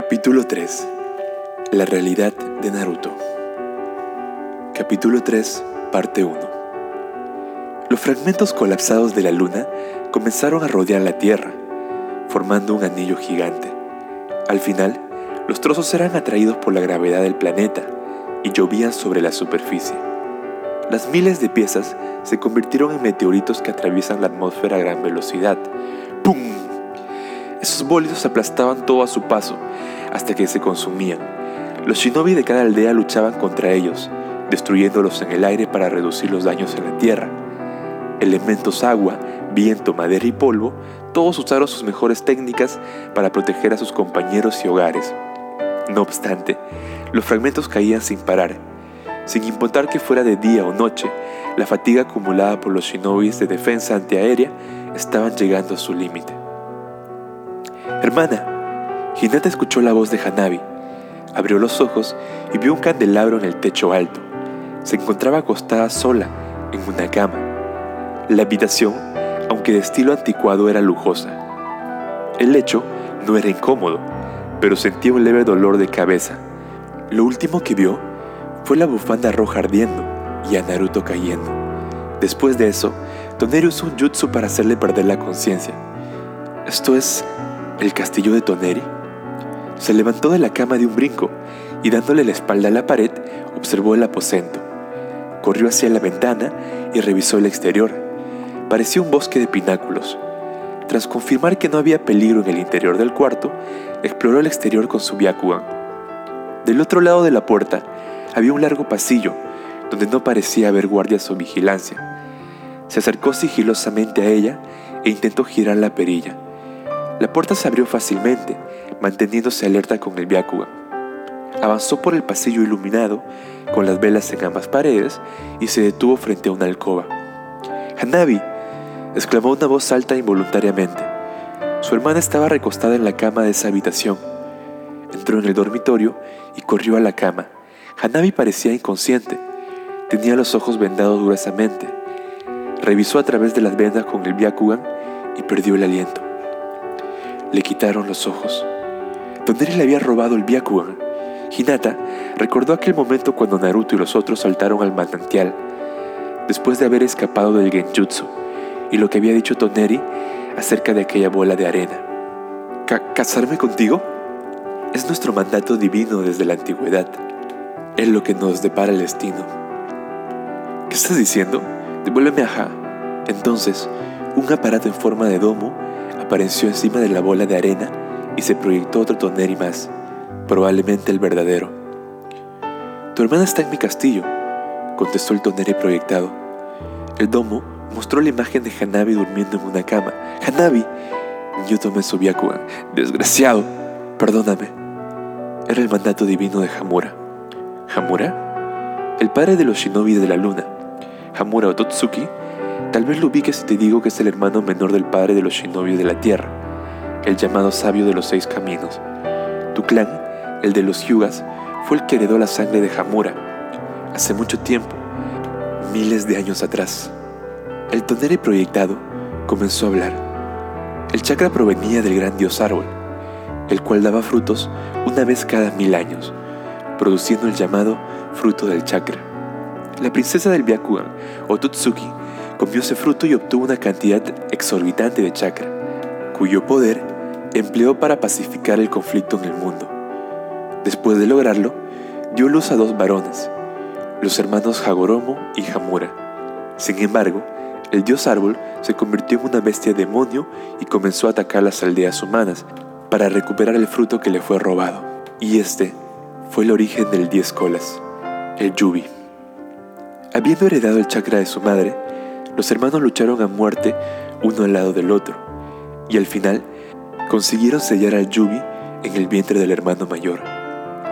Capítulo 3 La realidad de Naruto Capítulo 3 Parte 1 Los fragmentos colapsados de la luna comenzaron a rodear la Tierra, formando un anillo gigante. Al final, los trozos eran atraídos por la gravedad del planeta y llovían sobre la superficie. Las miles de piezas se convirtieron en meteoritos que atraviesan la atmósfera a gran velocidad. Esos bólidos aplastaban todo a su paso hasta que se consumían. Los shinobi de cada aldea luchaban contra ellos, destruyéndolos en el aire para reducir los daños en la tierra. Elementos agua, viento, madera y polvo, todos usaron sus mejores técnicas para proteger a sus compañeros y hogares. No obstante, los fragmentos caían sin parar. Sin importar que fuera de día o noche, la fatiga acumulada por los shinobis de defensa antiaérea estaban llegando a su límite. Hermana, Hinata escuchó la voz de Hanabi. Abrió los ojos y vio un candelabro en el techo alto. Se encontraba acostada sola en una cama. La habitación, aunque de estilo anticuado, era lujosa. El lecho no era incómodo, pero sentía un leve dolor de cabeza. Lo último que vio fue la bufanda roja ardiendo y a Naruto cayendo. Después de eso, Toneri usó un jutsu para hacerle perder la conciencia. Esto es el castillo de Toneri. Se levantó de la cama de un brinco y dándole la espalda a la pared, observó el aposento. Corrió hacia la ventana y revisó el exterior. Parecía un bosque de pináculos. Tras confirmar que no había peligro en el interior del cuarto, exploró el exterior con su Byakugan. Del otro lado de la puerta había un largo pasillo donde no parecía haber guardias o vigilancia. Se acercó sigilosamente a ella e intentó girar la perilla. La puerta se abrió fácilmente, manteniéndose alerta con el Byakugan. Avanzó por el pasillo iluminado, con las velas en ambas paredes, y se detuvo frente a una alcoba. ¡Hanabi! exclamó una voz alta involuntariamente. Su hermana estaba recostada en la cama de esa habitación. Entró en el dormitorio y corrió a la cama. Hanabi parecía inconsciente. Tenía los ojos vendados gruesamente. Revisó a través de las vendas con el Byakugan y perdió el aliento. Le quitaron los ojos. Toneri le había robado el Byakugan. Hinata recordó aquel momento cuando Naruto y los otros saltaron al manantial, después de haber escapado del genjutsu, y lo que había dicho Toneri acerca de aquella bola de arena. ¿Casarme contigo? Es nuestro mandato divino desde la antigüedad. Es lo que nos depara el destino. ¿Qué estás diciendo? Devuélveme a Ja. Entonces, un aparato en forma de domo apareció encima de la bola de arena y se proyectó otro Toneri más, probablemente el verdadero. Tu hermana está en mi castillo, contestó el Toneri proyectado. El domo mostró la imagen de Hanabi durmiendo en una cama. ¡Hanabi! Yo tomé su Byakugan. ¡Desgraciado! Perdóname. Era el mandato divino de Hamura. ¿Hamura? El padre de los shinobi de la luna. Hamura Ototsuki Tal vez lo ubiques si te digo que es el hermano menor del padre de los shinobi de la tierra, el llamado sabio de los seis caminos. Tu clan, el de los Hyugas, fue el que heredó la sangre de Hamura, hace mucho tiempo, miles de años atrás. El tonere proyectado comenzó a hablar. El chakra provenía del gran dios árbol, el cual daba frutos una vez cada mil años, produciendo el llamado fruto del chakra. La princesa del Byakugan, Otutsuki, comió ese fruto y obtuvo una cantidad exorbitante de chakra, cuyo poder empleó para pacificar el conflicto en el mundo. Después de lograrlo, dio luz a dos varones, los hermanos Hagoromo y Hamura. Sin embargo, el dios árbol se convirtió en una bestia demonio y comenzó a atacar las aldeas humanas para recuperar el fruto que le fue robado. Y este fue el origen del diez colas, el Yubi. Habiendo heredado el chakra de su madre, los hermanos lucharon a muerte uno al lado del otro, y al final consiguieron sellar al Yubi en el vientre del hermano mayor.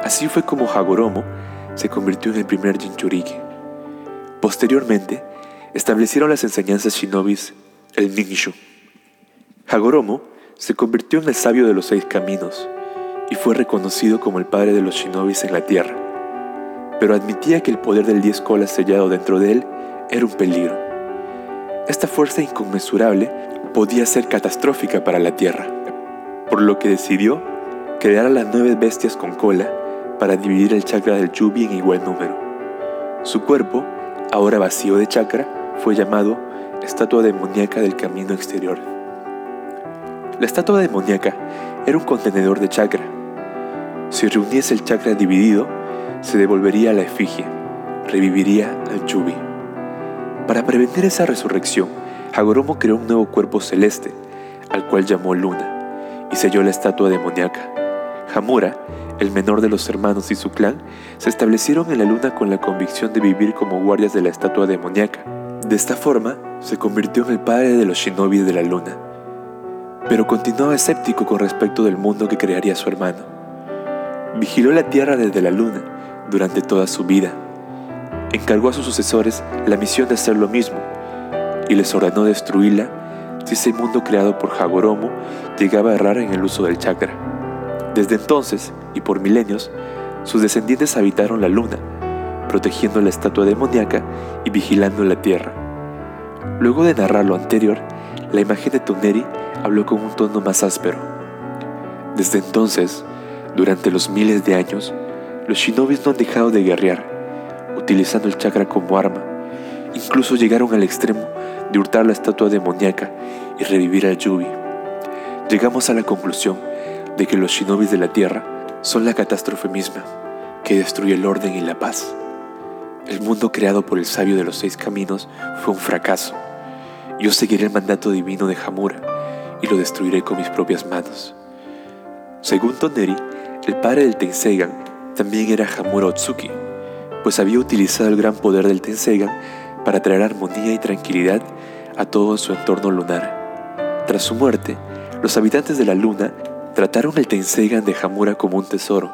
Así fue como Hagoromo se convirtió en el primer Jinchuriki. Posteriormente, establecieron las enseñanzas shinobis, el Ninshu. Hagoromo se convirtió en el sabio de los seis caminos y fue reconocido como el padre de los shinobis en la tierra, pero admitía que el poder del diez colas sellado dentro de él era un peligro. Esta fuerza inconmensurable podía ser catastrófica para la Tierra, por lo que decidió creara las nueve bestias con cola para dividir el chakra del Yubi en igual número. Su cuerpo, ahora vacío de chakra, fue llamado estatua demoníaca del camino exterior. La estatua demoníaca era un contenedor de chakra. Si reuniese el chakra dividido, se devolvería a la efigie, reviviría al Yubi. Para prevenir esa resurrección, Hagoromo creó un nuevo cuerpo celeste, al cual llamó Luna, y selló la estatua demoníaca. Hamura, el menor de los hermanos y su clan, se establecieron en la luna con la convicción de vivir como guardias de la estatua demoníaca. De esta forma, se convirtió en el padre de los shinobi de la luna. Pero continuaba escéptico con respecto del mundo que crearía su hermano. Vigiló la tierra desde la luna durante toda su vida. Encargó a sus sucesores la misión de hacer lo mismo y les ordenó destruirla si ese mundo creado por Hagoromo llegaba a errar en el uso del chakra. Desde entonces, y por milenios, sus descendientes habitaron la luna, protegiendo la estatua demoníaca y vigilando la tierra. Luego de narrar lo anterior, la imagen de Toneri habló con un tono más áspero. Desde entonces, durante los miles de años, los shinobis no han dejado de guerrear, utilizando el chakra como arma. Incluso llegaron al extremo de hurtar la estatua demoníaca y revivir al Yubi. Llegamos a la conclusión de que los shinobis de la Tierra son la catástrofe misma que destruye el orden y la paz. El mundo creado por el sabio de los seis caminos fue un fracaso. Yo seguiré el mandato divino de Hamura y lo destruiré con mis propias manos. Según Toneri, el padre del Tensegan también era Hamura Otsuki, pues había utilizado el gran poder del Tensegan para traer armonía y tranquilidad a todo su entorno lunar. Tras su muerte, los habitantes de la luna trataron el Tensegan de Hamura como un tesoro,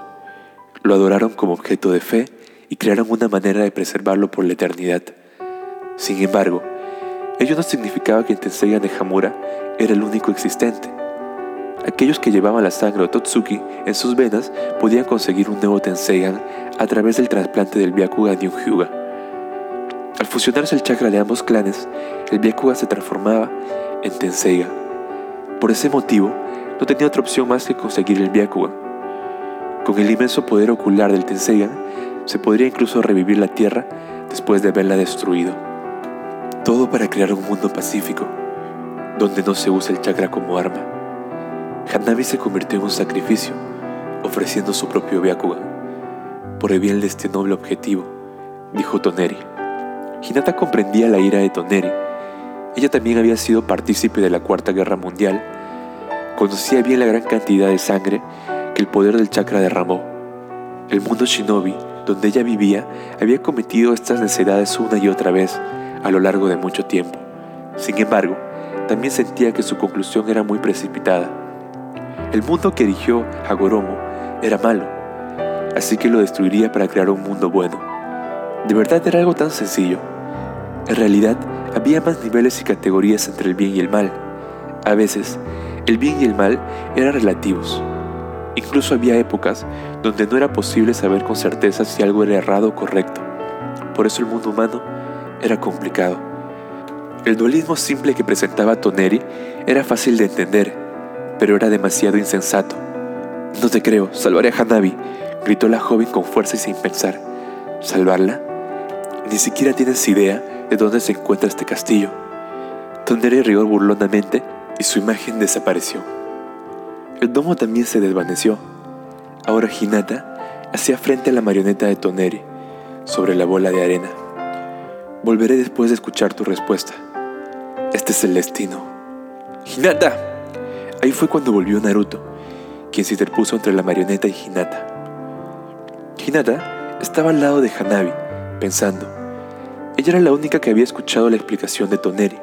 lo adoraron como objeto de fe y crearon una manera de preservarlo por la eternidad. Sin embargo, ello no significaba que el Tensegan de Hamura era el único existente. Aquellos que llevaban la sangre Ototsuki en sus venas podían conseguir un nuevo Tensegan a través del trasplante del Byakugan de un Hyuga. Al fusionarse el chakra de ambos clanes, el Byakugan se transformaba en Tenseiga. Por ese motivo, no tenía otra opción más que conseguir el Byakugan. Con el inmenso poder ocular del Tenseigan, se podría incluso revivir la Tierra después de haberla destruido. Todo para crear un mundo pacífico, donde no se usa el chakra como arma. Hanabi se convirtió en un sacrificio, ofreciendo su propio Byakugan, por el bien de este noble objetivo, dijo Toneri. Hinata comprendía la ira de Toneri. Ella también había sido partícipe de la Cuarta Guerra Mundial. Conocía bien la gran cantidad de sangre que el poder del chakra derramó. El mundo shinobi, donde ella vivía, había cometido estas necedades una y otra vez a lo largo de mucho tiempo. Sin embargo, también sentía que su conclusión era muy precipitada. El mundo que erigió Hagoromo era malo, así que lo destruiría para crear un mundo bueno. De verdad era algo tan sencillo. En realidad, había más niveles y categorías entre el bien y el mal. A veces, el bien y el mal eran relativos. Incluso había épocas donde no era posible saber con certeza si algo era errado o correcto. Por eso el mundo humano era complicado. El dualismo simple que presentaba Toneri era fácil de entender, pero era demasiado insensato. No te creo, salvaré a Hanabi, gritó la joven con fuerza y sin pensar. ¿Salvarla? Ni siquiera tienes idea de dónde se encuentra este castillo. Toneri rió burlonamente y su imagen desapareció. El domo también se desvaneció. Ahora Hinata hacía frente a la marioneta de Toneri sobre la bola de arena. Volveré después de escuchar tu respuesta. Este es el destino. ¡Hinata! Ahí fue cuando volvió Naruto, quien se interpuso entre la marioneta y Hinata. Hinata estaba al lado de Hanabi, pensando. Ella era la única que había escuchado la explicación de Toneri,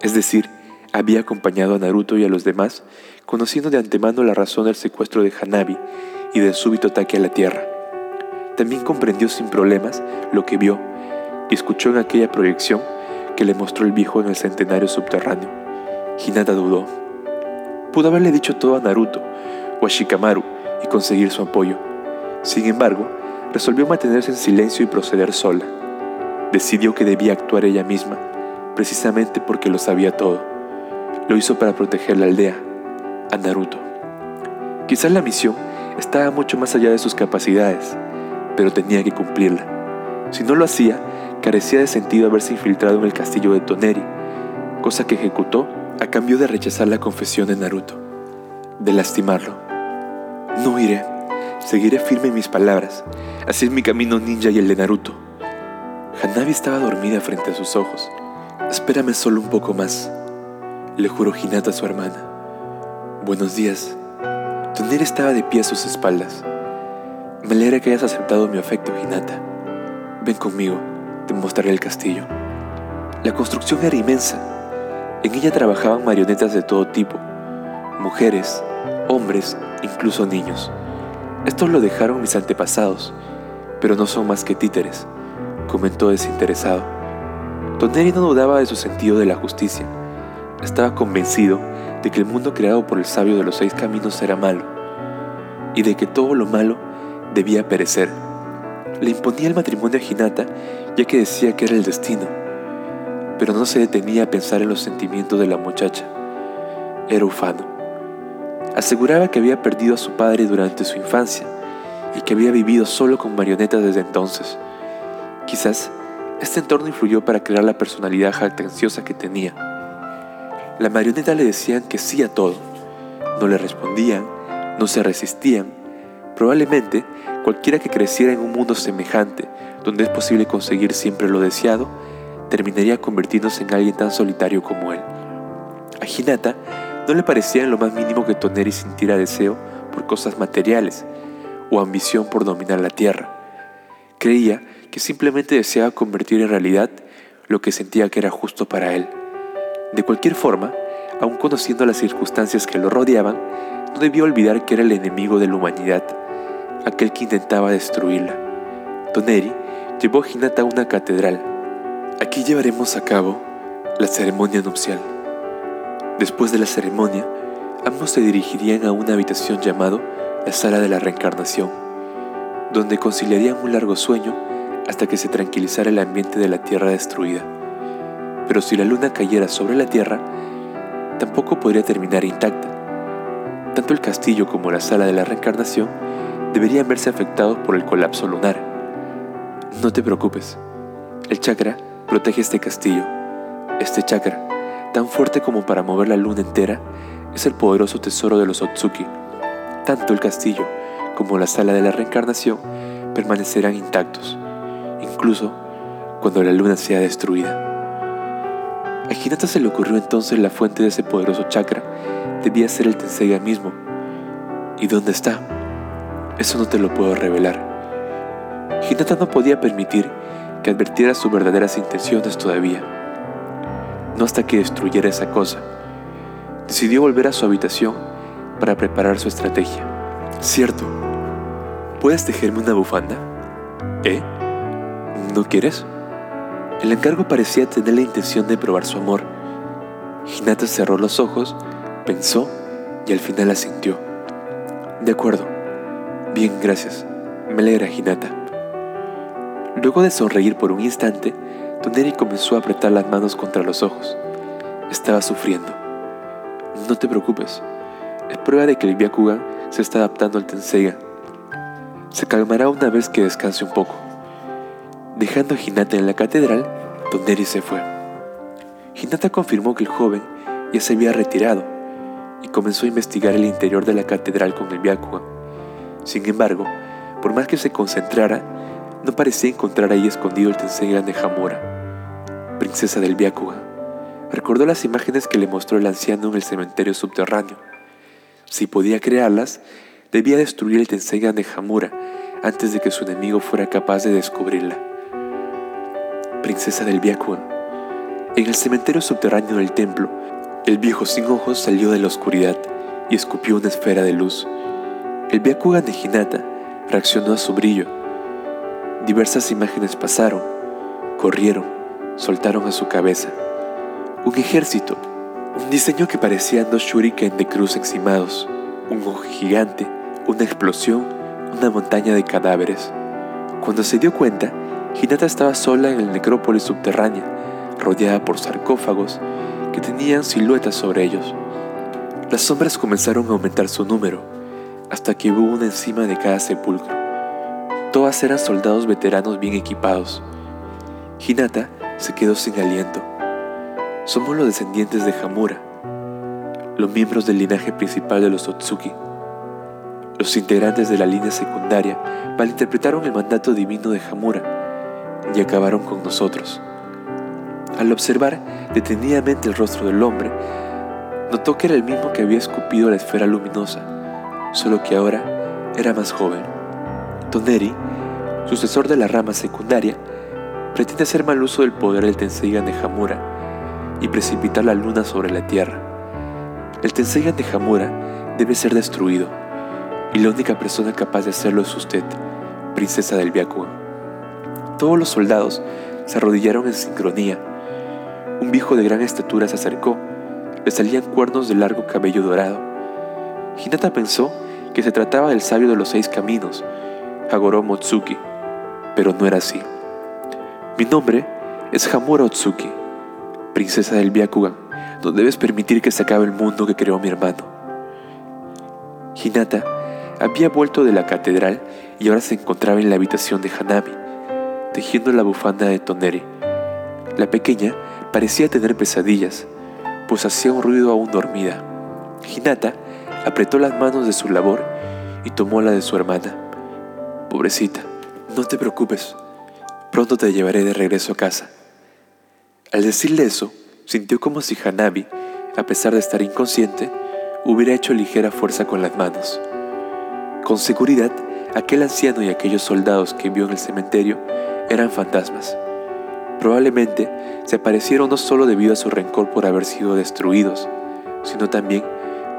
es decir, había acompañado a Naruto y a los demás, conociendo de antemano la razón del secuestro de Hanabi y del súbito ataque a la Tierra. También comprendió sin problemas lo que vio y escuchó en aquella proyección que le mostró el viejo en el centenario subterráneo. Hinata dudó. Pudo haberle dicho todo a Naruto o a Shikamaru y conseguir su apoyo. Sin embargo, resolvió mantenerse en silencio y proceder sola decidió que debía actuar ella misma, precisamente porque lo sabía todo. Lo hizo para proteger la aldea, a Naruto. Quizás la misión estaba mucho más allá de sus capacidades, pero tenía que cumplirla. Si no lo hacía, carecía de sentido haberse infiltrado en el castillo de Toneri, cosa que ejecutó a cambio de rechazar la confesión de Naruto, de lastimarlo. No iré, seguiré firme en mis palabras, así es mi camino ninja y el de Naruto. Hanabi estaba dormida frente a sus ojos. Espérame solo un poco más, le juró Hinata a su hermana. Buenos días. Toneri estaba de pie a sus espaldas. Me alegra que hayas aceptado mi afecto, Hinata. Ven conmigo, te mostraré el castillo. La construcción era inmensa. En ella trabajaban marionetas de todo tipo, mujeres, hombres, incluso niños. Estos lo dejaron mis antepasados, pero no son más que títeres, comentó desinteresado. Toneri no dudaba de su sentido de la justicia. Estaba convencido de que el mundo creado por el sabio de los seis caminos era malo, y de que todo lo malo debía perecer. Le imponía el matrimonio a Hinata ya que decía que era el destino, pero no se detenía a pensar en los sentimientos de la muchacha. Era ufano. Aseguraba que había perdido a su padre durante su infancia y que había vivido solo con marionetas desde entonces. Quizás este entorno influyó para crear la personalidad jactanciosa que tenía. La marioneta le decían que sí a todo. No le respondían, no se resistían. Probablemente cualquiera que creciera en un mundo semejante, donde es posible conseguir siempre lo deseado, terminaría convirtiéndose en alguien tan solitario como él. A Hinata no le parecía en lo más mínimo que Toneri sintiera deseo por cosas materiales o ambición por dominar la tierra. Creía que simplemente deseaba convertir en realidad lo que sentía que era justo para él. De cualquier forma, aun conociendo las circunstancias que lo rodeaban, no debió olvidar que era el enemigo de la humanidad, aquel que intentaba destruirla. Toneri llevó a Hinata a una catedral. Aquí llevaremos a cabo la ceremonia nupcial. Después de la ceremonia, ambos se dirigirían a una habitación llamado la Sala de la Reencarnación, donde conciliarían un largo sueño hasta que se tranquilizara el ambiente de la tierra destruida pero si la luna cayera sobre la Tierra, tampoco podría terminar intacta. Tanto el castillo como la sala de la reencarnación deberían verse afectados por el colapso lunar. No te preocupes, el chakra protege este castillo. Este chakra, tan fuerte como para mover la luna entera, es el poderoso tesoro de los Otsuki. Tanto el castillo como la sala de la reencarnación permanecerán intactos, incluso cuando la luna sea destruida. A Hinata se le ocurrió entonces la fuente de ese poderoso chakra. Debía ser el Tenseiga mismo. ¿Y dónde está? Eso no te lo puedo revelar. Hinata no podía permitir que advirtiera sus verdaderas intenciones todavía. No hasta que destruyera esa cosa. Decidió volver a su habitación para preparar su estrategia. Cierto. ¿Puedes tejerme una bufanda? ¿Eh? ¿No quieres? El encargo parecía tener la intención de probar su amor. Hinata cerró los ojos, pensó y al final asintió. De acuerdo. Bien, gracias. Me alegra, Hinata. Luego de sonreír por un instante, Toneri comenzó a apretar las manos contra los ojos. Estaba sufriendo. No te preocupes. Es prueba de que el Byakugan se está adaptando al Tenseiga. Se calmará una vez que descanse un poco. Dejando a Hinata en la catedral, Toneri se fue. Hinata confirmó que el joven ya se había retirado y comenzó a investigar el interior de la catedral con el Byakugan. Sin embargo, por más que se concentrara, no parecía encontrar ahí escondido el Tenseigan de Hamura, princesa del Byakugan. Recordó las imágenes que le mostró el anciano en el cementerio subterráneo. Si podía crearlas, debía destruir el Tenseigan de Hamura antes de que su enemigo fuera capaz de descubrirla princesa del Byakugan. En el cementerio subterráneo del templo, el viejo sin ojos salió de la oscuridad y escupió una esfera de luz. El Byakugan de reaccionó a su brillo. Diversas imágenes pasaron, corrieron, soltaron a su cabeza. Un ejército, un diseño que parecía dos shuriken de cruz encimados, un ojo gigante, una explosión, una montaña de cadáveres. Cuando se dio cuenta, Hinata estaba sola en el necrópolis subterránea, rodeada por sarcófagos que tenían siluetas sobre ellos. Las sombras comenzaron a aumentar su número, hasta que hubo una encima de cada sepulcro. Todas eran soldados veteranos bien equipados. Hinata se quedó sin aliento. Somos los descendientes de Hamura, los miembros del linaje principal de los Otsuki. Los integrantes de la línea secundaria malinterpretaron el mandato divino de Hamura y acabaron con nosotros. Al observar detenidamente el rostro del hombre, notó que era el mismo que había escupido la esfera luminosa, solo que ahora era más joven. Toneri, sucesor de la rama secundaria, pretende hacer mal uso del poder del Tenseigan de Hamura y precipitar la luna sobre la Tierra. El Tenseigan de Hamura debe ser destruido, y la única persona capaz de hacerlo es usted, princesa del Byakugan. Todos los soldados se arrodillaron en sincronía. Un viejo de gran estatura se acercó, le salían cuernos de largo cabello dorado. Hinata pensó que se trataba del sabio de los seis caminos, Hagoro Motsuki, pero no era así. Mi nombre es Hamura Otsuki, princesa del Byakugan. No debes permitir que se acabe el mundo que creó mi hermano. Hinata había vuelto de la catedral y ahora se encontraba en la habitación de Hanami, tejiendo la bufanda de Toneri. La pequeña parecía tener pesadillas, pues hacía un ruido aún dormida. Hinata apretó las manos de su labor y tomó la de su hermana. Pobrecita, no te preocupes, Pronto te llevaré de regreso a casa. Al decirle eso, sintió como si Hanabi, a pesar de estar inconsciente, hubiera hecho ligera fuerza con las manos. Con seguridad, aquel anciano y aquellos soldados que vio en el cementerio eran fantasmas. Probablemente se aparecieron no solo debido a su rencor por haber sido destruidos, sino también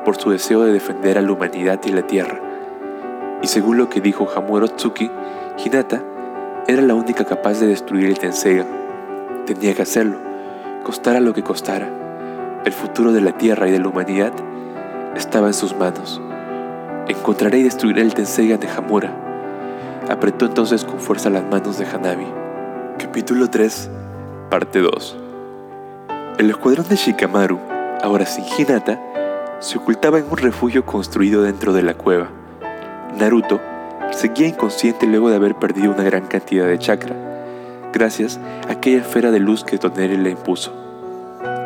por su deseo de defender a la humanidad y la tierra. Y según lo que dijo Hamuro Tsuki, Hinata era la única capaz de destruir el Tenseiga. Tenía que hacerlo, costara lo que costara. El futuro de la Tierra y de la humanidad estaba en sus manos. Encontraré y destruiré el Tenseiga de Hamura. Apretó entonces con fuerza las manos de Hanabi. Capítulo 3, parte 2. El escuadrón de Shikamaru, ahora sin Hinata, se ocultaba en un refugio construido dentro de la cueva. Naruto seguía inconsciente luego de haber perdido una gran cantidad de chakra, gracias a aquella esfera de luz que Toneri le impuso.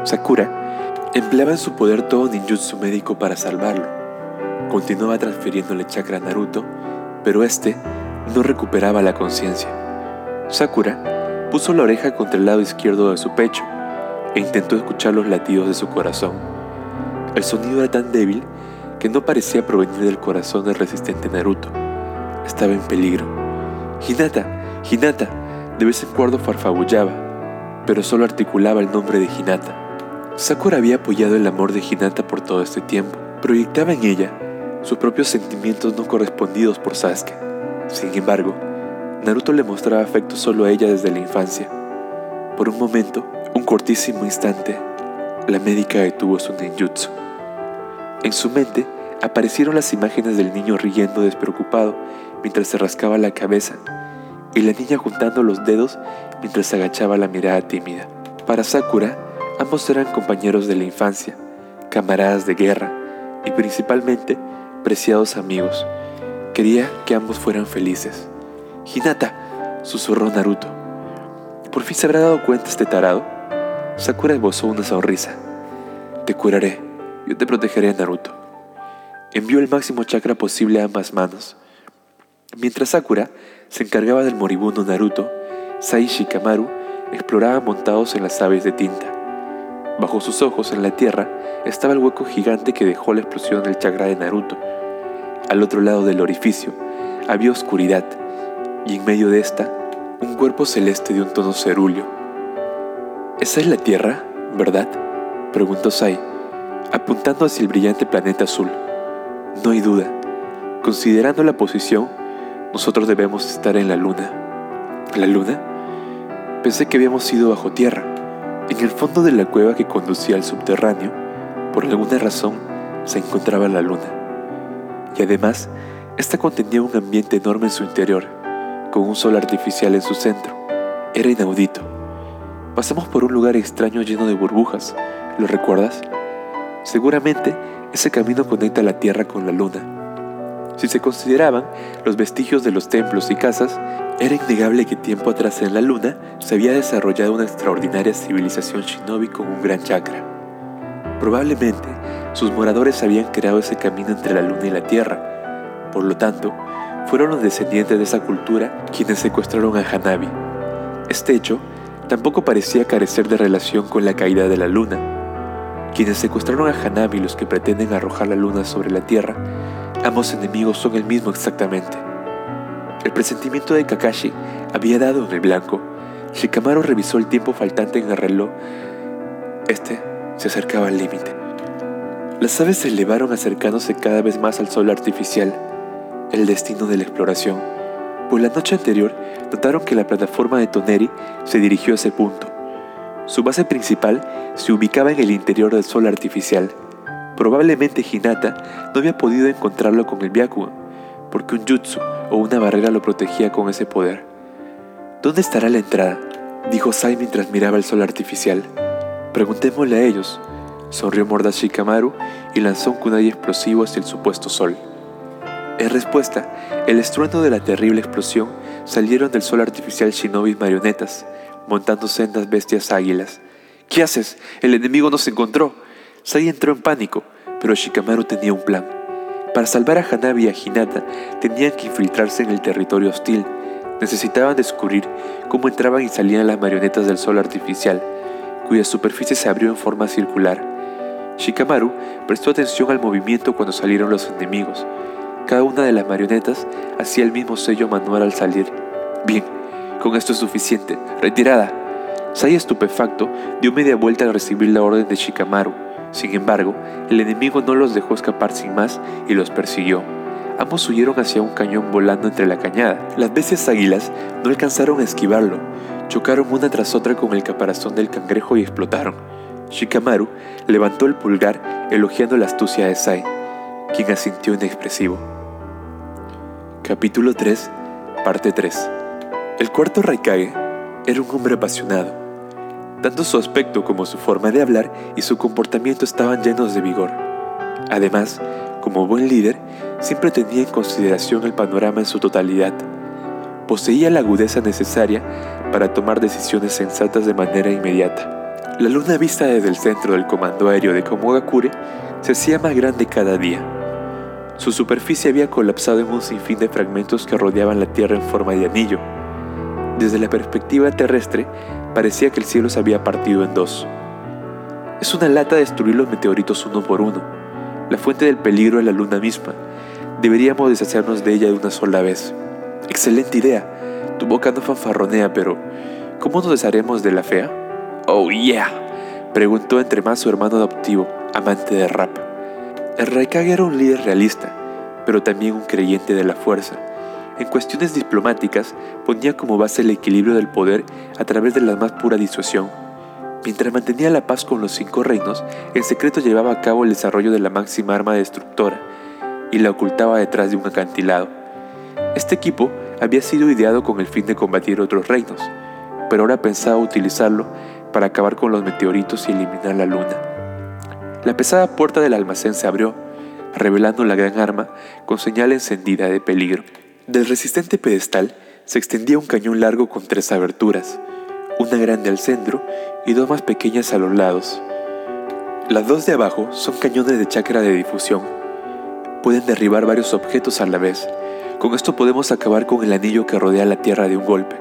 Sakura empleaba en su poder todo ninjutsu médico para salvarlo. Continuaba transfiriéndole chakra a Naruto, pero este no recuperaba la conciencia. Sakura puso la oreja contra el lado izquierdo de su pecho e intentó escuchar los latidos de su corazón. El sonido era tan débil que no parecía provenir del corazón del resistente Naruto estaba en peligro. Hinata, Hinata, de vez en cuando farfabullaba, pero solo articulaba el nombre de Hinata. Sakura había apoyado el amor de Hinata por todo este tiempo. Proyectaba en ella sus propios sentimientos no correspondidos por Sasuke. Sin embargo, Naruto le mostraba afecto solo a ella desde la infancia. Por un momento, un cortísimo instante, la médica detuvo su ninjutsu. En su mente aparecieron las imágenes del niño riendo despreocupado mientras se rascaba la cabeza y la niña juntando los dedos mientras agachaba la mirada tímida. Para Sakura, ambos eran compañeros de la infancia, camaradas de guerra y principalmente preciados amigos. Quería que ambos fueran felices. Hinata, susurró Naruto. ¿Por fin se habrá dado cuenta este tarado? Sakura esbozó una sonrisa. Te curaré, yo te protegeré, Naruto. Envió el máximo chakra posible a ambas manos Mientras Sakura se encargaba del moribundo Naruto, Sai y Shikamaru exploraban montados en las aves de tinta. Bajo sus ojos, en la tierra, estaba el hueco gigante que dejó la explosión del chakra de Naruto. Al otro lado del orificio había oscuridad, y en medio de esta, un cuerpo celeste de un tono cerúleo. ¿Esa es la Tierra, verdad? preguntó Sai, apuntando hacia el brillante planeta azul. No hay duda. Considerando la posición, nosotros debemos estar en la luna. ¿La luna? Pensé que habíamos ido bajo tierra. En el fondo de la cueva que conducía al subterráneo, por alguna razón, se encontraba la luna. Y además, esta contenía un ambiente enorme en su interior, con un sol artificial en su centro. Era inaudito. Pasamos por un lugar extraño lleno de burbujas. ¿Lo recuerdas? Seguramente ese camino conecta la Tierra con la Luna Si se consideraban los vestigios de los templos y casas, era innegable que tiempo atrás en la luna se había desarrollado una extraordinaria civilización shinobi con un gran chakra. Probablemente sus moradores habían creado ese camino entre la luna y la tierra. Por lo tanto, fueron los descendientes de esa cultura quienes secuestraron a Hanabi. Este hecho tampoco parecía carecer de relación con la caída de la luna. Quienes secuestraron a Hanabi y los que pretenden arrojar la luna sobre la tierra Ambos enemigos son el mismo exactamente. El presentimiento de Kakashi había dado en el blanco. Shikamaru revisó el tiempo faltante en el reloj. Este se acercaba al límite. Las aves se elevaron acercándose cada vez más al sol artificial, el destino de la exploración. Por la noche anterior notaron que la plataforma de Toneri se dirigió a ese punto. Su base principal se ubicaba en el interior del sol artificial. Probablemente Hinata no había podido encontrarlo con el Byakugan, porque un jutsu o una barrera lo protegía con ese poder. ¿Dónde estará la entrada? dijo Sai mientras miraba el sol artificial. Preguntémosle a ellos, sonrió mordaz Shikamaru y lanzó un kunai explosivo hacia el supuesto sol. En respuesta, el estruendo de la terrible explosión salieron del sol artificial shinobi marionetas, montando sendas bestias águilas. ¿Qué haces? El enemigo nos encontró. Sai entró en pánico, pero Shikamaru tenía un plan. Para salvar a Hanabi y a Hinata, tenían que infiltrarse en el territorio hostil. Necesitaban descubrir cómo entraban y salían las marionetas del sol artificial, cuya superficie se abrió en forma circular. Shikamaru prestó atención al movimiento cuando salieron los enemigos. Cada una de las marionetas hacía el mismo sello manual al salir. Bien, con esto es suficiente. Retirada. Sai estupefacto dio media vuelta al recibir la orden de Shikamaru sin embargo, el enemigo no los dejó escapar sin más y los persiguió. Ambos huyeron hacia un cañón volando entre la cañada. Las bestias águilas no alcanzaron a esquivarlo. Chocaron una tras otra con el caparazón del cangrejo y explotaron. Shikamaru levantó el pulgar elogiando la astucia de Sai, quien asintió inexpresivo. Capítulo 3, parte 3. El cuarto Raikage era un hombre apasionado tanto su aspecto como su forma de hablar y su comportamiento estaban llenos de vigor. Además, como buen líder, siempre tenía en consideración el panorama en su totalidad. Poseía la agudeza necesaria para tomar decisiones sensatas de manera inmediata. La luna vista desde el centro del comando aéreo de Komogakure se hacía más grande cada día. Su superficie había colapsado en un sinfín de fragmentos que rodeaban la Tierra en forma de anillo. Desde la perspectiva terrestre, Parecía que el cielo se había partido en dos. Es una lata destruir los meteoritos uno por uno. La fuente del peligro es la luna misma. Deberíamos deshacernos de ella de una sola vez. Excelente idea. Tu boca no fanfarronea, pero ¿cómo nos desharemos de la fea? Oh, yeah. Preguntó entre más su hermano adoptivo, amante de rap. El Raikage era un líder realista, pero también un creyente de la fuerza en cuestiones diplomáticas ponía como base el equilibrio del poder a través de la más pura disuasión. Mientras mantenía la paz con los cinco reinos, en secreto llevaba a cabo el desarrollo de la máxima arma destructora y la ocultaba detrás de un acantilado. Este equipo había sido ideado con el fin de combatir otros reinos, pero ahora pensaba utilizarlo para acabar con los meteoritos y eliminar la luna. La pesada puerta del almacén se abrió, revelando la gran arma con señal encendida de peligro. Del resistente pedestal se extendía un cañón largo con tres aberturas, una grande al centro y dos más pequeñas a los lados. Las dos de abajo son cañones de chakra de difusión. Pueden derribar varios objetos a la vez. Con esto podemos acabar con el anillo que rodea la Tierra de un golpe,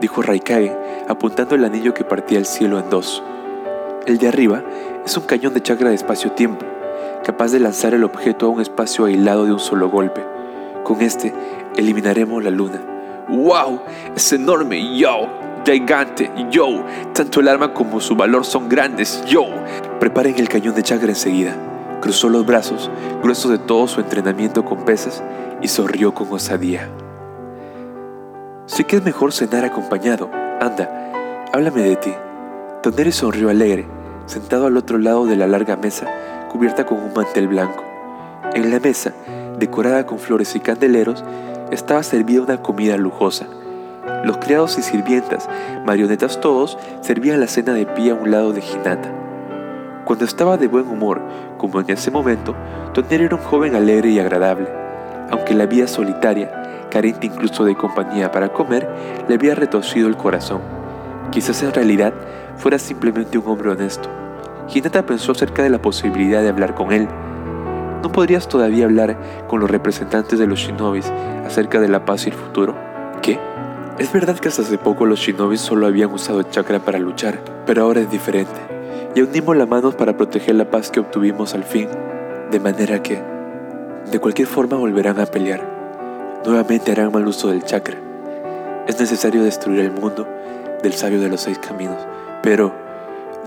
dijo Raikage, apuntando el anillo que partía el cielo en dos. El de arriba es un cañón de chakra de espacio-tiempo, capaz de lanzar el objeto a un espacio aislado de un solo golpe. Con este eliminaremos la luna. ¡Wow! Es enorme, yo. Gigante, yo. Tanto el arma como su valor son grandes, yo. Preparen el cañón de chakra enseguida. Cruzó los brazos, gruesos de todo su entrenamiento con pesas, y sonrió con osadía. Sé que es mejor cenar acompañado. Anda, háblame de ti. Toneri sonrió alegre, sentado al otro lado de la larga mesa, cubierta con un mantel blanco. En la mesa, decorada con flores y candeleros, estaba servida una comida lujosa. Los criados y sirvientas, marionetas todos, servían la cena de pie a un lado de Hinata. Cuando estaba de buen humor, como en ese momento, Toneri era un joven alegre y agradable. aunque la vida solitaria, carente incluso de compañía para comer, le había retorcido el corazón. Quizás en realidad fuera simplemente un hombre honesto. Hinata pensó acerca de la posibilidad de hablar con él. ¿No podrías todavía hablar con los representantes de los shinobis acerca de la paz y el futuro? ¿Qué? Es verdad que hasta hace poco los shinobis solo habían usado chakra para luchar, pero ahora es diferente. Y unimos las manos para proteger la paz que obtuvimos al fin, de manera que, de cualquier forma, volverán a pelear. Nuevamente harán mal uso del chakra. Es necesario destruir el mundo del sabio de los seis caminos, pero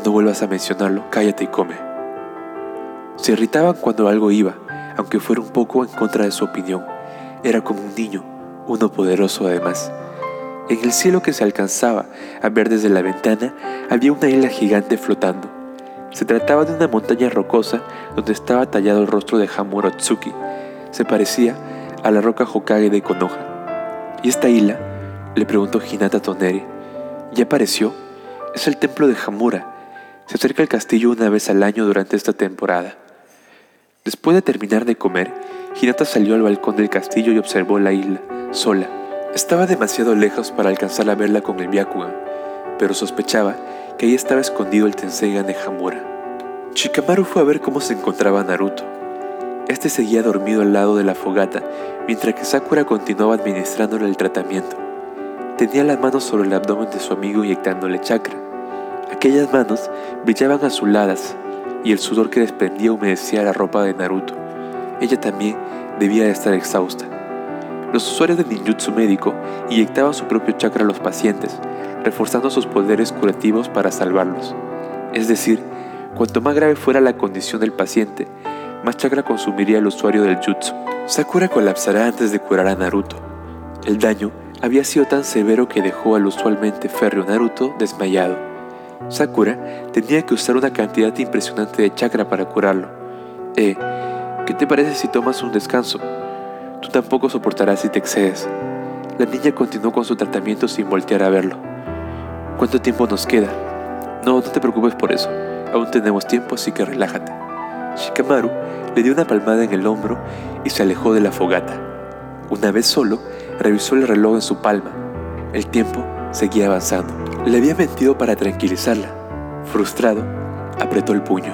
no vuelvas a mencionarlo, cállate y come. Se irritaban cuando algo iba, aunque fuera un poco en contra de su opinión. Era como un niño, uno poderoso además. En el cielo que se alcanzaba a ver desde la ventana había una isla gigante flotando. Se trataba de una montaña rocosa donde estaba tallado el rostro de Hamura Tsuki. Se parecía a la roca Hokage de Konoha. ¿Y esta isla? le preguntó Hinata Toneri. ¿Ya apareció? Es el templo de Hamura. Se acerca al castillo una vez al año durante esta temporada. Después de terminar de comer, Hinata salió al balcón del castillo y observó la isla, sola estaba demasiado lejos para alcanzar a verla con el Byakugan, pero sospechaba que ahí estaba escondido el Tenseigan de Hamura. Shikamaru fue a ver cómo se encontraba Naruto. Este seguía dormido al lado de la fogata, mientras que Sakura continuaba administrándole el tratamiento. Tenía las manos sobre el abdomen de su amigo inyectándole chakra. Aquellas manos brillaban azuladas y el sudor que desprendía humedecía la ropa de Naruto. Ella también debía de estar exhausta. Los usuarios del ninjutsu médico inyectaban su propio chakra a los pacientes, reforzando sus poderes curativos para salvarlos. Es decir, cuanto más grave fuera la condición del paciente, más chakra consumiría el usuario del jutsu. Sakura colapsará antes de curar a Naruto. El daño había sido tan severo que dejó al usualmente férreo Naruto desmayado. Sakura tenía que usar una cantidad impresionante de chakra para curarlo. Eh, ¿qué te parece si tomas un descanso? Tú tampoco soportarás si te excedes. La niña continuó con su tratamiento sin voltear a verlo. ¿Cuánto tiempo nos queda? No, no te preocupes por eso. Aún tenemos tiempo, así que relájate. Shikamaru le dio una palmada en el hombro y se alejó de la fogata. Una vez solo, revisó el reloj en su palma. El tiempo seguía avanzando. Le había mentido para tranquilizarla. Frustrado, apretó el puño.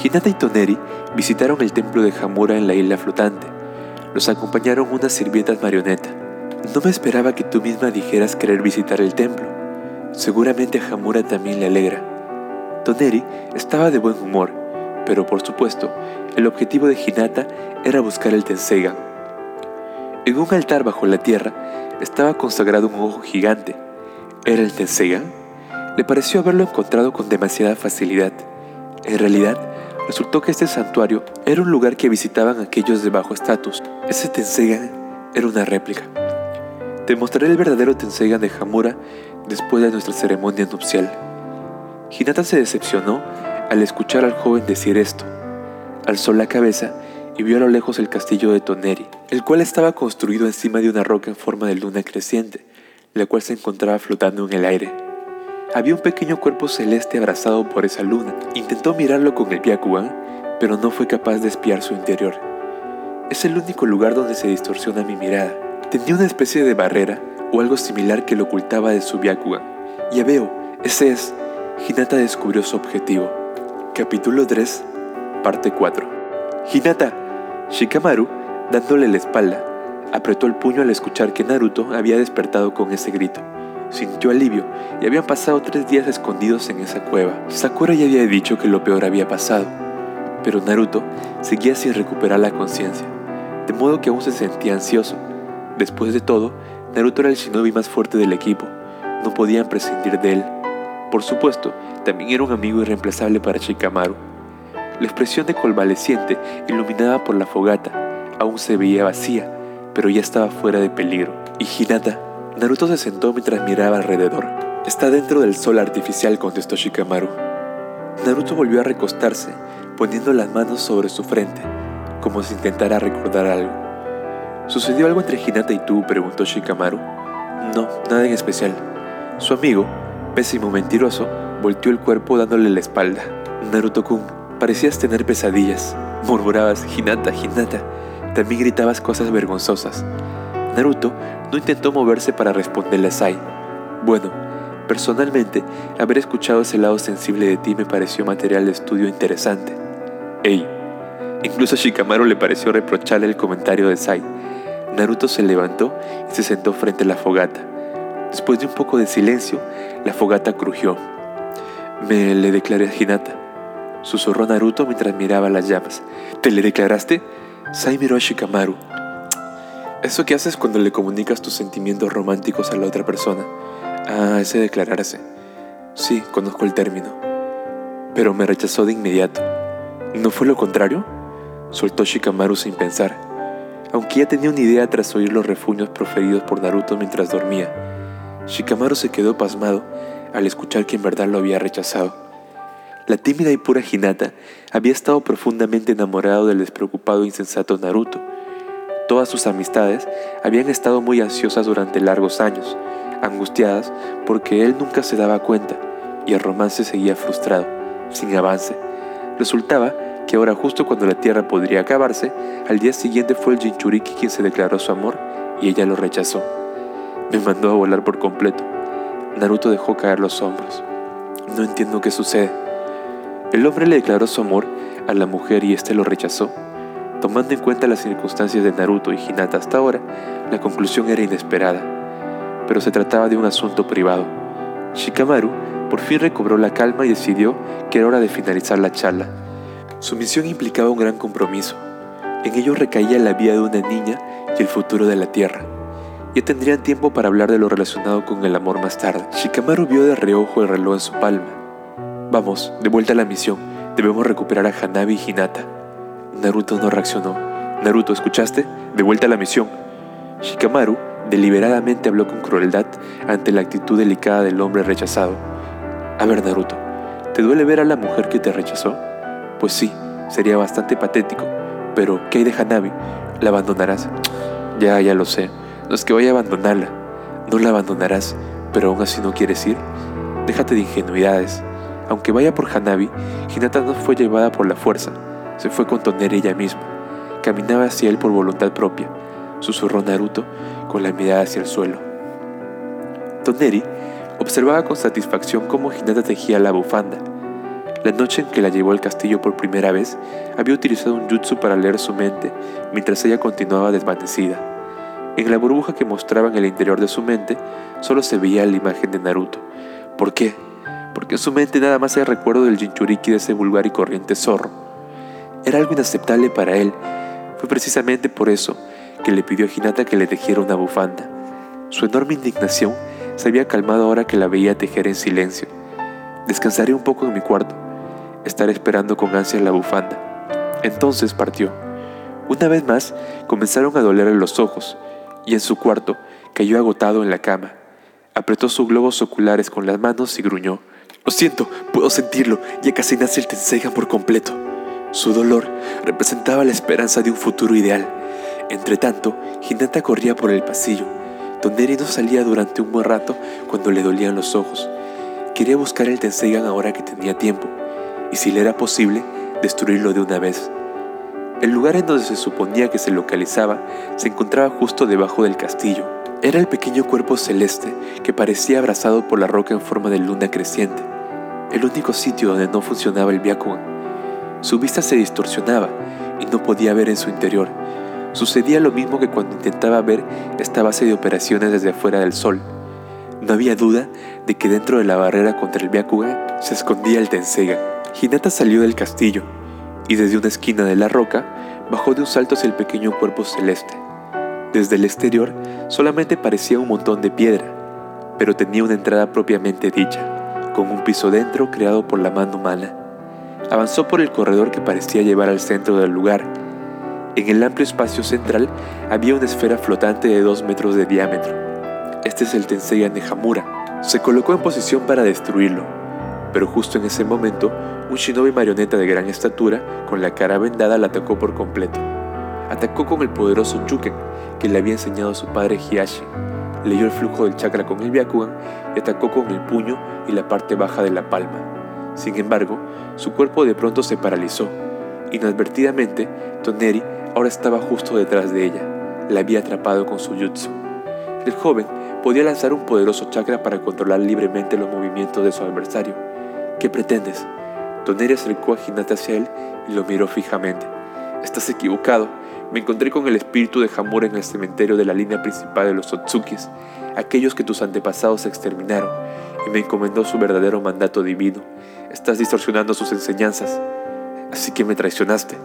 Hinata y Toneri visitaron el templo de Hamura en la isla flotante. Los acompañaron unas sirvientas marioneta. No me esperaba que tú misma dijeras querer visitar el templo. Seguramente a Hamura también le alegra. Toneri estaba de buen humor, pero por supuesto, el objetivo de Hinata era buscar el Tenseigan. En un altar bajo la tierra estaba consagrado un ojo gigante. ¿Era el Tenseigan? Le pareció haberlo encontrado con demasiada facilidad. En realidad, Resultó que este santuario era un lugar que visitaban aquellos de bajo estatus. Ese Tenseigan era una réplica. Te mostraré el verdadero Tenseigan de Hamura después de nuestra ceremonia nupcial. Hinata se decepcionó al escuchar al joven decir esto. Alzó la cabeza y vio a lo lejos el castillo de Toneri, el cual estaba construido encima de una roca en forma de luna creciente, la cual se encontraba flotando en el aire. Había un pequeño cuerpo celeste abrazado por esa luna. Intentó mirarlo con el Byakugan, pero no fue capaz de espiar su interior. Es el único lugar donde se distorsiona mi mirada. Tenía una especie de barrera o algo similar que lo ocultaba de su Byakugan. Ya veo, ese es. Hinata descubrió su objetivo. Capítulo 3, parte 4. Hinata, Shikamaru, dándole la espalda, apretó el puño al escuchar que Naruto había despertado con ese grito sintió alivio y habían pasado tres días escondidos en esa cueva. Sakura ya había dicho que lo peor había pasado, pero Naruto seguía sin recuperar la conciencia, de modo que aún se sentía ansioso. Después de todo, Naruto era el shinobi más fuerte del equipo, no podían prescindir de él. Por supuesto, también era un amigo irreemplazable para Shikamaru. La expresión de convaleciente, iluminada por la fogata, aún se veía vacía, pero ya estaba fuera de peligro. Y Hinata Naruto se sentó mientras miraba alrededor. Está dentro del sol artificial, contestó Shikamaru. Naruto volvió a recostarse, poniendo las manos sobre su frente, como si intentara recordar algo. ¿Sucedió algo entre Hinata y tú? preguntó Shikamaru. No, nada en especial. Su amigo, pésimo mentiroso, volteó el cuerpo dándole la espalda. Naruto-kun, parecías tener pesadillas. Murmurabas, Hinata, Hinata, También gritabas cosas vergonzosas. Naruto no intentó moverse para responderle a Sai. Bueno, personalmente, haber escuchado ese lado sensible de ti me pareció material de estudio interesante. Ey, incluso a Shikamaru le pareció reprocharle el comentario de Sai. Naruto se levantó y se sentó frente a la fogata. Después de un poco de silencio, la fogata crujió. Me le declaré a Hinata. Susurró Naruto mientras miraba las llamas. ¿Te le declaraste? Sai miró a Shikamaru. Eso que haces cuando le comunicas tus sentimientos románticos a la otra persona. Ah, ese declararse. Sí, conozco el término. Pero me rechazó de inmediato. ¿No fue lo contrario? Soltó Shikamaru sin pensar, aunque ya tenía una idea tras oír los refuños proferidos por Naruto mientras dormía. Shikamaru se quedó pasmado al escuchar que en verdad lo había rechazado. La tímida y pura Hinata había estado profundamente enamorado del despreocupado e insensato Naruto. Todas sus amistades habían estado muy ansiosas durante largos años, angustiadas porque él nunca se daba cuenta y el romance seguía frustrado, sin avance. Resultaba que ahora justo cuando la tierra podría acabarse, al día siguiente fue el Jinchuriki quien se declaró su amor y ella lo rechazó. Me mandó a volar por completo. Naruto dejó caer los hombros. No entiendo qué sucede. El hombre le declaró su amor a la mujer y éste lo rechazó. Tomando en cuenta las circunstancias de Naruto y Hinata hasta ahora, la conclusión era inesperada. Pero se trataba de un asunto privado. Shikamaru por fin recobró la calma y decidió que era hora de finalizar la charla. Su misión implicaba un gran compromiso. En ello recaía la vida de una niña y el futuro de la Tierra. Ya tendrían tiempo para hablar de lo relacionado con el amor más tarde. Shikamaru vio de reojo el reloj en su palma. Vamos, de vuelta a la misión. Debemos recuperar a Hanabi y Hinata. Naruto no reaccionó. Naruto, ¿escuchaste? De vuelta a la misión. Shikamaru deliberadamente habló con crueldad ante la actitud delicada del hombre rechazado. A ver, Naruto, ¿te duele ver a la mujer que te rechazó? Pues sí, sería bastante patético, pero ¿qué hay de Hanabi? ¿La abandonarás? Ya, ya lo sé. No es que vaya a abandonarla. No la abandonarás, pero aún así no quieres ir. Déjate de ingenuidades. Aunque vaya por Hanabi, Hinata no fue llevada por la fuerza. Se fue con Toneri ella misma. Caminaba hacia él por voluntad propia, susurró Naruto con la mirada hacia el suelo. Toneri observaba con satisfacción cómo Hinata tejía la bufanda. La noche en que la llevó al castillo por primera vez, había utilizado un jutsu para leer su mente mientras ella continuaba desvanecida. En la burbuja que mostraba en el interior de su mente, solo se veía la imagen de Naruto. ¿Por qué? Porque en su mente nada más el recuerdo del Jinchuriki de ese vulgar y corriente zorro. Era algo inaceptable para él. Fue precisamente por eso que le pidió a Hinata que le tejiera una bufanda. Su enorme indignación se había calmado ahora que la veía tejer en silencio. Descansaré un poco en mi cuarto. Estaré esperando con ansias la bufanda. Entonces partió. Una vez más comenzaron a dolerle los ojos y en su cuarto cayó agotado en la cama. Apretó sus globos oculares con las manos y gruñó. Lo siento, puedo sentirlo, ya casi nace el Tenseigan por completo. Su dolor representaba la esperanza de un futuro ideal. Entretanto, Hinata corría por el pasillo. Toneri no salía durante un buen rato cuando le dolían los ojos. Quería buscar el Tenseigan ahora que tenía tiempo, y si le era posible, destruirlo de una vez. El lugar en donde se suponía que se localizaba se encontraba justo debajo del castillo. Era el pequeño cuerpo celeste que parecía abrazado por la roca en forma de luna creciente, el único sitio donde no funcionaba el Byakugan. Su vista se distorsionaba y no podía ver en su interior. Sucedía lo mismo que cuando intentaba ver esta base de operaciones desde afuera del sol. No había duda de que dentro de la barrera contra el Byakugan se escondía el Tenseigan. Hinata salió del castillo y desde una esquina de la roca bajó de un salto hacia el pequeño cuerpo celeste. Desde el exterior solamente parecía un montón de piedra, pero tenía una entrada propiamente dicha, con un piso dentro creado por la mano humana. Avanzó por el corredor que parecía llevar al centro del lugar. En el amplio espacio central había una esfera flotante de dos metros de diámetro. Este es el Tenseigan de Hamura. Se colocó en posición para destruirlo, pero justo en ese momento un shinobi marioneta de gran estatura, con la cara vendada, la atacó por completo. Atacó con el poderoso Yuken, que le había enseñado su padre Hiashi. Leyó el flujo del chakra con el Byakugan y atacó con el puño y la parte baja de la palma. Sin embargo, su cuerpo de pronto se paralizó. Inadvertidamente, Toneri ahora estaba justo detrás de ella. La había atrapado con su jutsu. El joven podía lanzar un poderoso chakra para controlar libremente los movimientos de su adversario. ¿Qué pretendes? Toneri acercó a Hinata hacia él y lo miró fijamente. Estás equivocado. Me encontré con el espíritu de Hamura en el cementerio de la línea principal de los Otsukis, aquellos que tus antepasados exterminaron, y me encomendó su verdadero mandato divino. Estás distorsionando sus enseñanzas. Así que me traicionaste.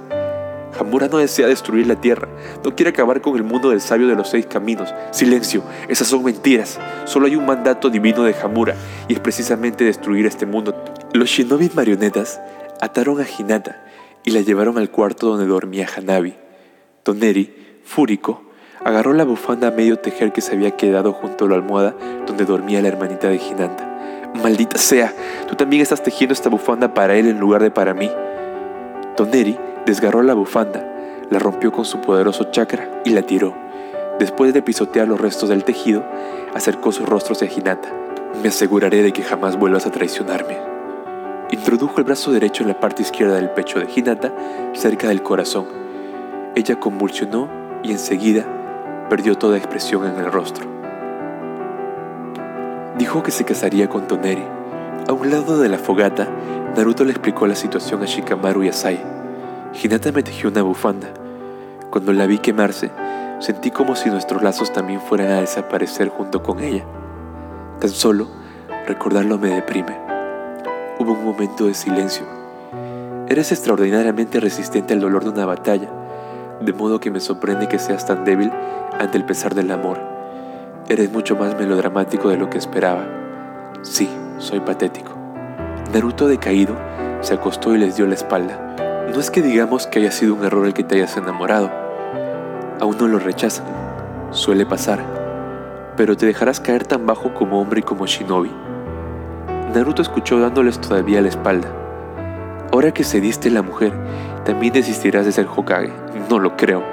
Hamura no desea destruir la tierra, no quiere acabar con el mundo del sabio de los seis caminos. Silencio, esas son mentiras. Solo hay un mandato divino de Hamura, y es precisamente destruir este mundo. Los shinobi marionetas ataron a Hinata y la llevaron al cuarto donde dormía Hanabi. Toneri, fúrico, agarró la bufanda a medio tejer que se había quedado junto a la almohada donde dormía la hermanita de Hinata. Maldita sea, tú también estás tejiendo esta bufanda para él en lugar de para mí. Toneri desgarró la bufanda, la rompió con su poderoso chakra y la tiró. Después de pisotear los restos del tejido, acercó su rostro hacia Hinata. Me aseguraré de que jamás vuelvas a traicionarme. Introdujo el brazo derecho en la parte izquierda del pecho de Hinata, cerca del corazón. Ella convulsionó y enseguida perdió toda expresión en el rostro. Dijo que se casaría con Toneri. A un lado de la fogata, Naruto le explicó la situación a Shikamaru y a Sai. Hinata me tejió una bufanda. Cuando la vi quemarse, sentí como si nuestros lazos también fueran a desaparecer junto con ella. Tan solo recordarlo me deprime. Hubo un momento de silencio. Eres extraordinariamente resistente al dolor de una batalla, de modo que me sorprende que seas tan débil ante el pesar del amor. Eres mucho más melodramático de lo que esperaba. Sí, soy patético. Naruto decaído se acostó y les dio la espalda. No es que digamos que haya sido un error el que te hayas enamorado. Aún no lo rechazan. Suele pasar. Pero te dejarás caer tan bajo como hombre y como shinobi. Naruto escuchó dándoles todavía la espalda. Ahora que cediste la mujer, también desistirás de ser Hokage. No lo creo.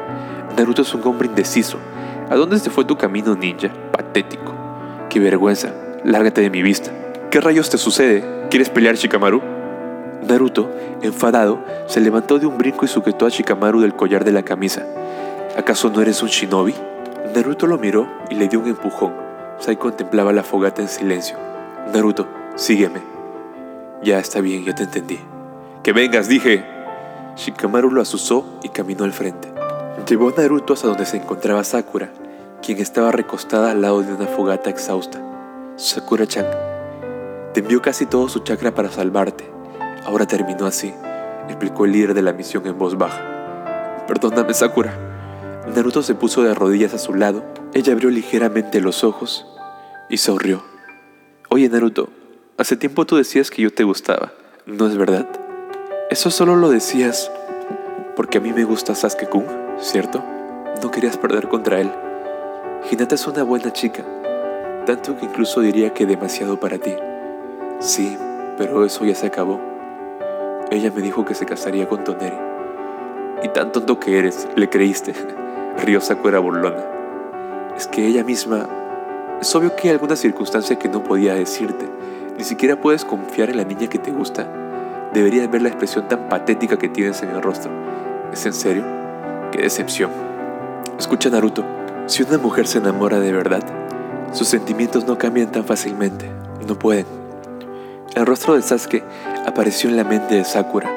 Naruto es un hombre indeciso. ¿A dónde se fue tu camino, ninja? Patético. Qué vergüenza. Lárgate de mi vista. ¿Qué rayos te sucede? ¿Quieres pelear, Shikamaru? Naruto, enfadado, se levantó de un brinco y sujetó a Shikamaru del collar de la camisa. ¿Acaso no eres un shinobi? Naruto lo miró y le dio un empujón. Sai contemplaba la fogata en silencio. Naruto, sígueme. Ya está bien, ya te entendí. Que vengas, dije. Shikamaru lo asusó y caminó al frente. Llevó a Naruto hasta donde se encontraba Sakura, quien estaba recostada al lado de una fogata exhausta. Sakura-chan, te envió casi todo su chakra para salvarte. Ahora terminó así, explicó el líder de la misión en voz baja. Perdóname, Sakura. Naruto se puso de rodillas a su lado. Ella abrió ligeramente los ojos y sonrió. Oye, Naruto, hace tiempo tú decías que yo te gustaba, ¿no es verdad? Eso solo lo decías porque a mí me gusta Sasuke-kun, ¿cierto? No querías perder contra él. Hinata es una buena chica, tanto que incluso diría que demasiado para ti. Sí, pero eso ya se acabó. Ella me dijo que se casaría con Toneri. Y tan tonto que eres, le creíste. Rió Sakura burlona. Es que ella misma... Es obvio que hay alguna circunstancia que no podía decirte. Ni siquiera puedes confiar en la niña que te gusta. Deberías ver la expresión tan patética que tienes en el rostro. ¿Es en serio? ¡Qué decepción! Escucha Naruto, si una mujer se enamora de verdad, sus sentimientos no cambian tan fácilmente. No pueden. El rostro de Sasuke apareció en la mente de Sakura.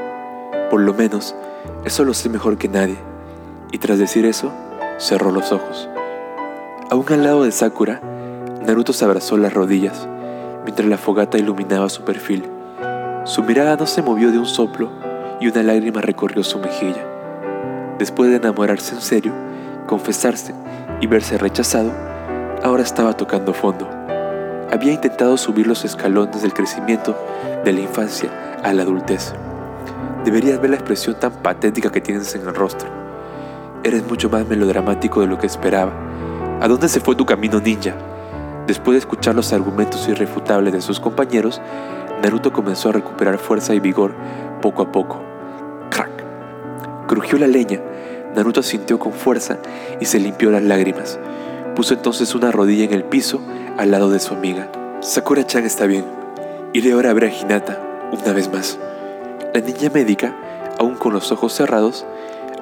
Por lo menos, eso lo sé mejor que nadie. Y tras decir eso, cerró los ojos. Aún al lado de Sakura, Naruto se abrazó las rodillas, mientras la fogata iluminaba su perfil. Su mirada no se movió de un soplo y una lágrima recorrió su mejilla. Después de enamorarse en serio, confesarse y verse rechazado, ahora estaba tocando fondo había intentado subir los escalones del crecimiento de la infancia a la adultez. Deberías ver la expresión tan patética que tienes en el rostro. Eres mucho más melodramático de lo que esperaba. ¿A dónde se fue tu camino ninja? Después de escuchar los argumentos irrefutables de sus compañeros, Naruto comenzó a recuperar fuerza y vigor poco a poco. ¡Crack! Crujió la leña. Naruto sintió con fuerza y se limpió las lágrimas. Puso entonces una rodilla en el piso al lado de su amiga. Sakura-chan está bien. Iré ahora a ver a Hinata, una vez más. La niña médica, aún con los ojos cerrados,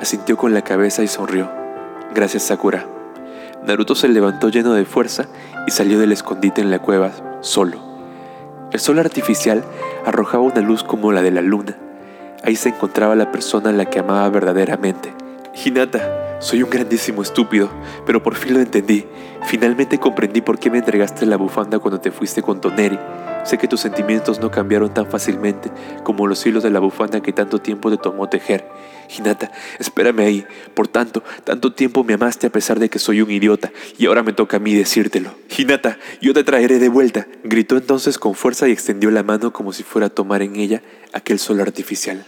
Asintió con la cabeza y sonrió. Gracias, Sakura. Naruto se levantó lleno de fuerza y salió del escondite en la cueva, solo. El sol artificial arrojaba una luz como la de la luna. Ahí se encontraba la persona a la que amaba verdaderamente. Hinata, soy un grandísimo estúpido, pero por fin lo entendí. Finalmente comprendí por qué me entregaste la bufanda cuando te fuiste con Toneri. Sé que tus sentimientos no cambiaron tan fácilmente como los hilos de la bufanda que tanto tiempo te tomó tejer. Hinata, espérame ahí. Por tanto, tanto tiempo me amaste a pesar de que soy un idiota, y ahora me toca a mí decírtelo. Hinata, yo te traeré de vuelta. Gritó entonces con fuerza y extendió la mano como si fuera a tomar en ella aquel sol artificial.